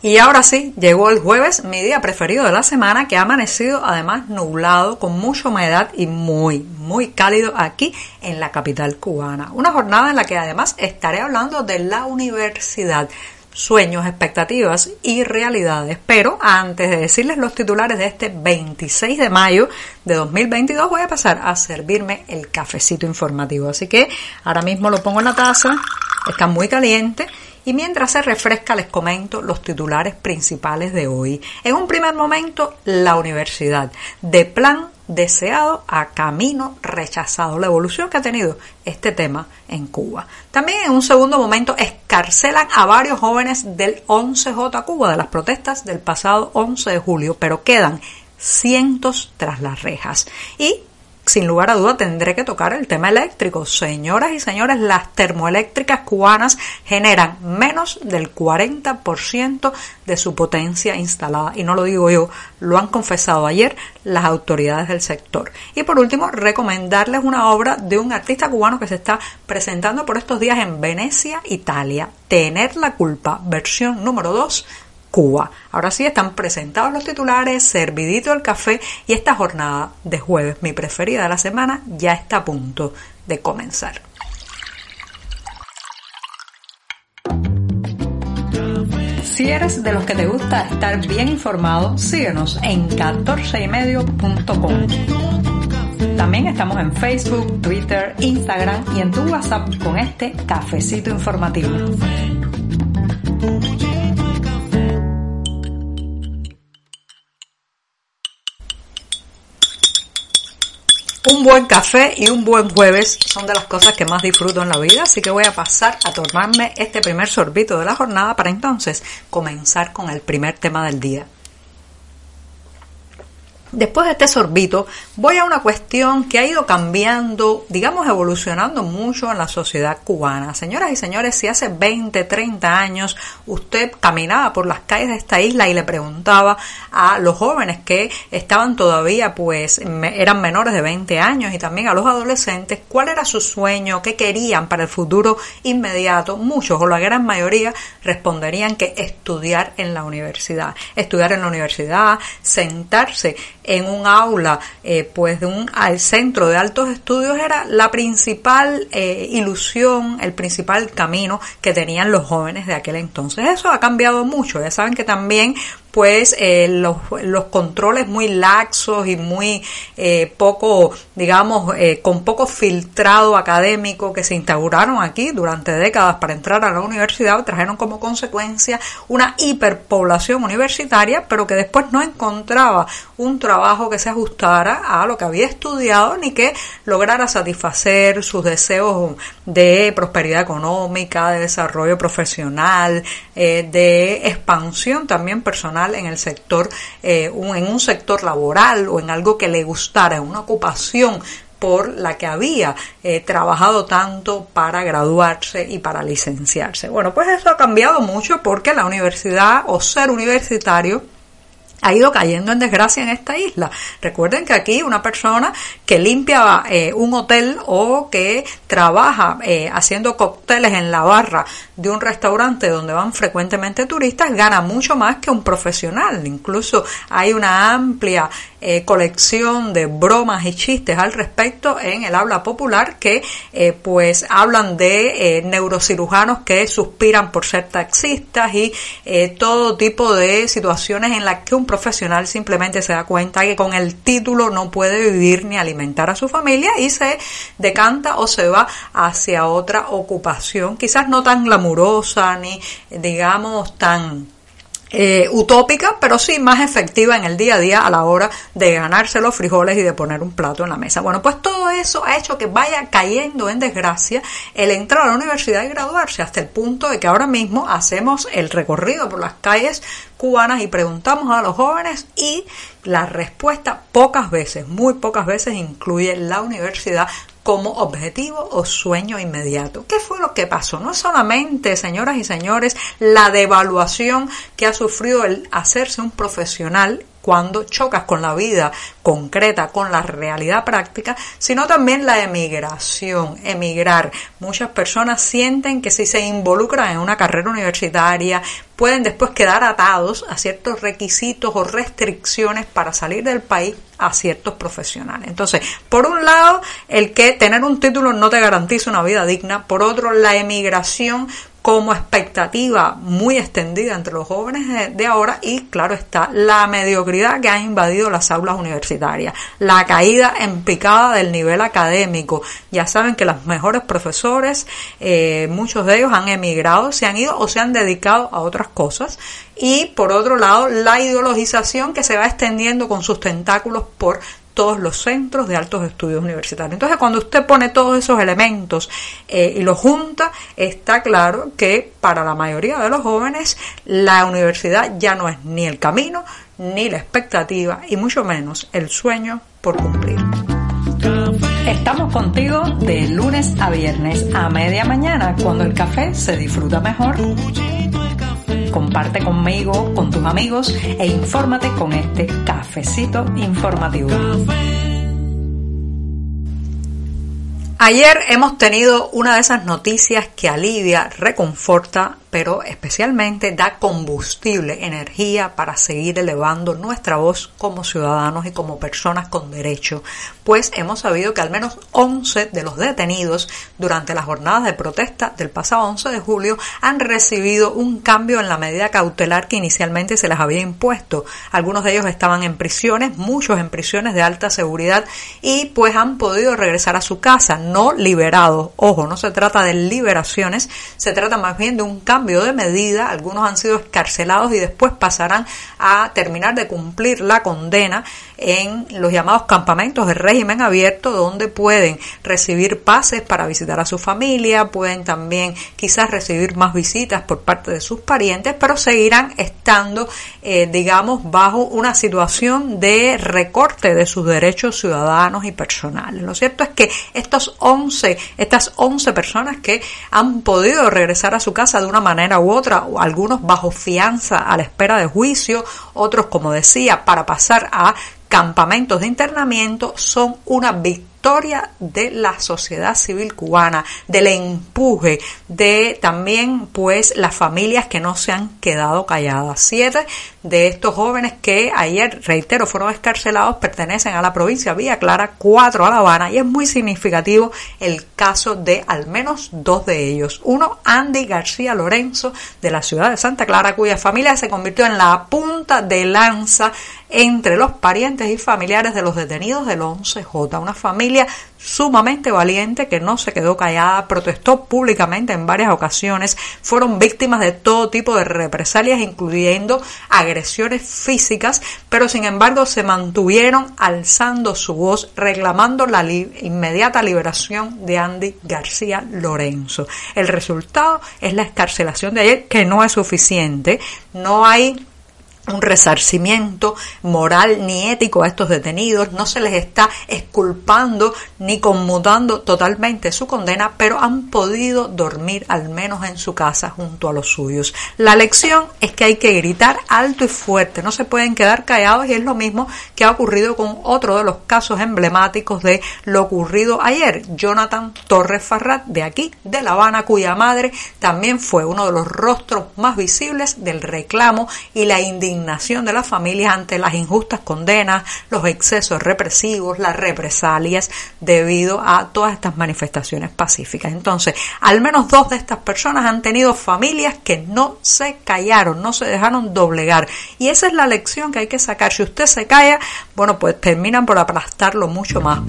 Y ahora sí, llegó el jueves, mi día preferido de la semana, que ha amanecido además nublado, con mucha humedad y muy, muy cálido aquí en la capital cubana. Una jornada en la que además estaré hablando de la universidad, sueños, expectativas y realidades. Pero antes de decirles los titulares de este 26 de mayo de 2022, voy a pasar a servirme el cafecito informativo. Así que ahora mismo lo pongo en la taza, está muy caliente y mientras se refresca les comento los titulares principales de hoy. En un primer momento, la universidad. De plan deseado a camino rechazado. La evolución que ha tenido este tema en Cuba. También en un segundo momento escarcelan a varios jóvenes del 11J Cuba, de las protestas del pasado 11 de julio, pero quedan cientos tras las rejas. Y sin lugar a duda tendré que tocar el tema eléctrico. Señoras y señores, las termoeléctricas cubanas generan menos del 40% de su potencia instalada. Y no lo digo yo, lo han confesado ayer las autoridades del sector. Y por último, recomendarles una obra de un artista cubano que se está presentando por estos días en Venecia, Italia. Tener la culpa, versión número 2 Cuba. Ahora sí están presentados los titulares, servidito el café y esta jornada de jueves, mi preferida de la semana, ya está a punto de comenzar. Si eres de los que te gusta estar bien informado, síguenos en 14ymedio.com. También estamos en Facebook, Twitter, Instagram y en tu WhatsApp con este cafecito informativo. Un buen café y un buen jueves son de las cosas que más disfruto en la vida, así que voy a pasar a tomarme este primer sorbito de la jornada para entonces comenzar con el primer tema del día. Después de este sorbito, voy a una cuestión que ha ido cambiando, digamos, evolucionando mucho en la sociedad cubana. Señoras y señores, si hace 20, 30 años usted caminaba por las calles de esta isla y le preguntaba a los jóvenes que estaban todavía, pues, eran menores de 20 años y también a los adolescentes, cuál era su sueño, qué querían para el futuro inmediato, muchos o la gran mayoría responderían que estudiar en la universidad. Estudiar en la universidad, sentarse en un aula eh, pues de un al centro de altos estudios era la principal eh, ilusión, el principal camino que tenían los jóvenes de aquel entonces. Eso ha cambiado mucho. Ya saben que también pues los, los, controles muy laxos y muy eh, poco, digamos, eh, con poco filtrado académico que se instauraron aquí durante décadas para entrar a la universidad trajeron como consecuencia una hiperpoblación universitaria, pero que después no encontraba un trabajo que se ajustara a lo que había estudiado ni que lograra satisfacer sus deseos de prosperidad económica, de desarrollo profesional, de expansión también personal en el sector, eh, en un sector laboral o en algo que le gustara, en una ocupación por la que había eh, trabajado tanto para graduarse y para licenciarse. Bueno, pues eso ha cambiado mucho porque la universidad o ser universitario ha ido cayendo en desgracia en esta isla. Recuerden que aquí una persona que limpia eh, un hotel o que trabaja eh, haciendo cócteles en la barra de un restaurante donde van frecuentemente turistas gana mucho más que un profesional. Incluso hay una amplia eh, colección de bromas y chistes al respecto en el habla popular que pues hablan de neurocirujanos que suspiran por ser taxistas y todo tipo de situaciones en las que un profesional simplemente se da cuenta que con el título no puede vivir ni alimentar a su familia y se decanta o se va hacia otra ocupación, quizás no tan glamurosa ni digamos tan eh, utópica, pero sí más efectiva en el día a día a la hora de ganarse los frijoles y de poner un plato en la mesa. Bueno, pues todo eso ha hecho que vaya cayendo en desgracia el entrar a la universidad y graduarse hasta el punto de que ahora mismo hacemos el recorrido por las calles cubanas y preguntamos a los jóvenes y la respuesta pocas veces, muy pocas veces incluye la universidad como objetivo o sueño inmediato. ¿Qué fue lo que pasó? No solamente, señoras y señores, la devaluación que ha sufrido el hacerse un profesional cuando chocas con la vida concreta, con la realidad práctica, sino también la emigración, emigrar. Muchas personas sienten que si se involucran en una carrera universitaria, pueden después quedar atados a ciertos requisitos o restricciones para salir del país a ciertos profesionales. Entonces, por un lado, el que tener un título no te garantiza una vida digna, por otro, la emigración como expectativa muy extendida entre los jóvenes de ahora y claro está la mediocridad que ha invadido las aulas universitarias, la caída en picada del nivel académico. Ya saben que los mejores profesores, eh, muchos de ellos han emigrado, se han ido o se han dedicado a otras cosas y por otro lado la ideologización que se va extendiendo con sus tentáculos por todos los centros de altos estudios universitarios. Entonces, cuando usted pone todos esos elementos eh, y los junta, está claro que para la mayoría de los jóvenes la universidad ya no es ni el camino, ni la expectativa, y mucho menos el sueño por cumplir. Estamos contigo de lunes a viernes a media mañana, cuando el café se disfruta mejor. Comparte conmigo, con tus amigos e infórmate con este cafecito informativo. Ayer hemos tenido una de esas noticias que alivia, reconforta pero especialmente da combustible, energía para seguir elevando nuestra voz como ciudadanos y como personas con derecho, pues hemos sabido que al menos 11 de los detenidos durante las jornadas de protesta del pasado 11 de julio han recibido un cambio en la medida cautelar que inicialmente se les había impuesto. Algunos de ellos estaban en prisiones, muchos en prisiones de alta seguridad y pues han podido regresar a su casa, no liberados. Ojo, no se trata de liberaciones, se trata más bien de un cambio cambio de medida, algunos han sido escarcelados y después pasarán a terminar de cumplir la condena en los llamados campamentos de régimen abierto donde pueden recibir pases para visitar a su familia, pueden también quizás recibir más visitas por parte de sus parientes, pero seguirán estando, eh, digamos, bajo una situación de recorte de sus derechos ciudadanos y personales. Lo cierto es que estos 11, estas 11 personas que han podido regresar a su casa de una manera u otra, algunos bajo fianza a la espera de juicio, otros, como decía, para pasar a campamentos de internamiento, son una victoria de la sociedad civil cubana, del empuje de también pues las familias que no se han quedado calladas. Siete de estos jóvenes que ayer, reitero, fueron escarcelados pertenecen a la provincia Villa Clara, cuatro a La Habana y es muy significativo el caso de al menos dos de ellos. Uno, Andy García Lorenzo de la ciudad de Santa Clara, cuya familia se convirtió en la punta de lanza entre los parientes y familiares de los detenidos del 11J, una familia sumamente valiente que no se quedó callada, protestó públicamente en varias ocasiones, fueron víctimas de todo tipo de represalias, incluyendo agresiones físicas, pero sin embargo se mantuvieron alzando su voz, reclamando la inmediata liberación de Andy García Lorenzo. El resultado es la escarcelación de ayer, que no es suficiente, no hay un resarcimiento moral ni ético a estos detenidos, no se les está esculpando ni conmutando totalmente su condena, pero han podido dormir al menos en su casa junto a los suyos. La lección es que hay que gritar alto y fuerte, no se pueden quedar callados y es lo mismo que ha ocurrido con otro de los casos emblemáticos de lo ocurrido ayer, Jonathan Torres Farrat de aquí, de La Habana, cuya madre también fue uno de los rostros más visibles del reclamo y la indignación de las familias ante las injustas condenas, los excesos represivos, las represalias debido a todas estas manifestaciones pacíficas. Entonces, al menos dos de estas personas han tenido familias que no se callaron, no se dejaron doblegar. Y esa es la lección que hay que sacar. Si usted se calla, bueno, pues terminan por aplastarlo mucho más.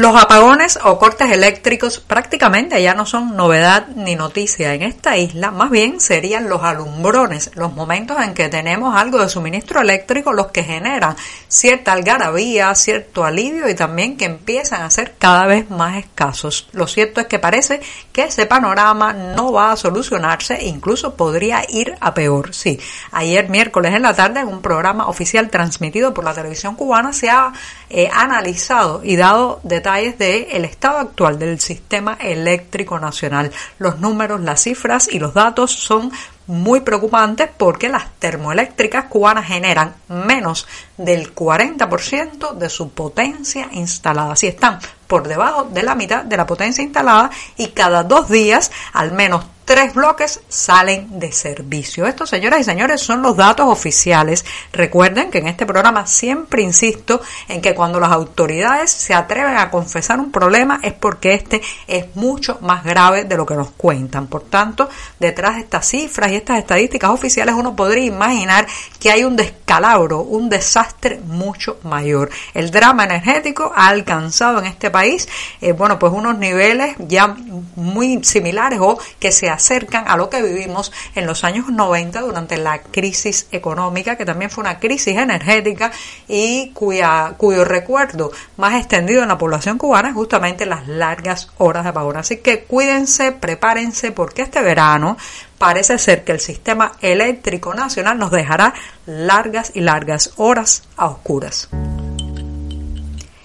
Los apagones o cortes eléctricos prácticamente ya no son novedad ni noticia en esta isla, más bien serían los alumbrones, los momentos en que tenemos algo de suministro eléctrico los que generan cierta algarabía, cierto alivio y también que empiezan a ser cada vez más escasos. Lo cierto es que parece que ese panorama no va a solucionarse incluso podría ir a peor. Sí, ayer miércoles en la tarde en un programa oficial transmitido por la televisión cubana se ha eh, analizado y dado de detalles del estado actual del sistema eléctrico nacional. Los números, las cifras y los datos son muy preocupantes porque las termoeléctricas cubanas generan menos del 40% de su potencia instalada. Si están por debajo de la mitad de la potencia instalada y cada dos días al menos tres bloques salen de servicio. Estos, señoras y señores, son los datos oficiales. Recuerden que en este programa siempre insisto en que cuando las autoridades se atreven a confesar un problema es porque este es mucho más grave de lo que nos cuentan. Por tanto, detrás de estas cifras y estas estadísticas oficiales uno podría imaginar que hay un descalabro, un desastre mucho mayor. El drama energético ha alcanzado en este país, eh, bueno, pues unos niveles ya muy similares o que se acercan a lo que vivimos en los años 90 durante la crisis económica, que también fue una crisis energética y cuya, cuyo recuerdo más extendido en la población cubana es justamente las largas horas de apagón. Así que cuídense, prepárense, porque este verano parece ser que el sistema eléctrico nacional nos dejará largas y largas horas a oscuras.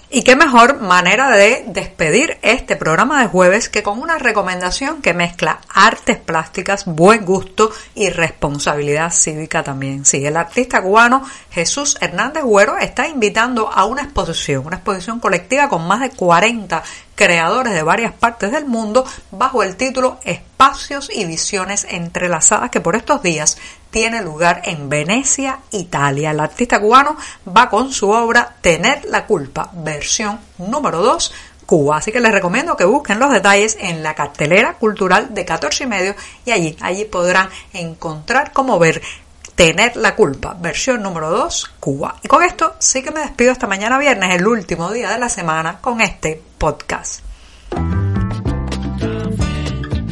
Y qué mejor manera de despedir este programa de jueves que con una recomendación que mezcla artes plásticas, buen gusto y responsabilidad cívica también. Sí, el artista cubano Jesús Hernández Güero está invitando a una exposición, una exposición colectiva con más de 40 creadores de varias partes del mundo bajo el título Espacios y Visiones Entrelazadas que por estos días tiene lugar en Venecia, Italia. El artista cubano va con su obra Tener la culpa, versión número 2 Cuba. Así que les recomiendo que busquen los detalles en la cartelera cultural de 14 y medio y allí, allí podrán encontrar cómo ver Tener la culpa, versión número 2, Cuba. Y con esto sí que me despido esta mañana viernes, el último día de la semana, con este podcast.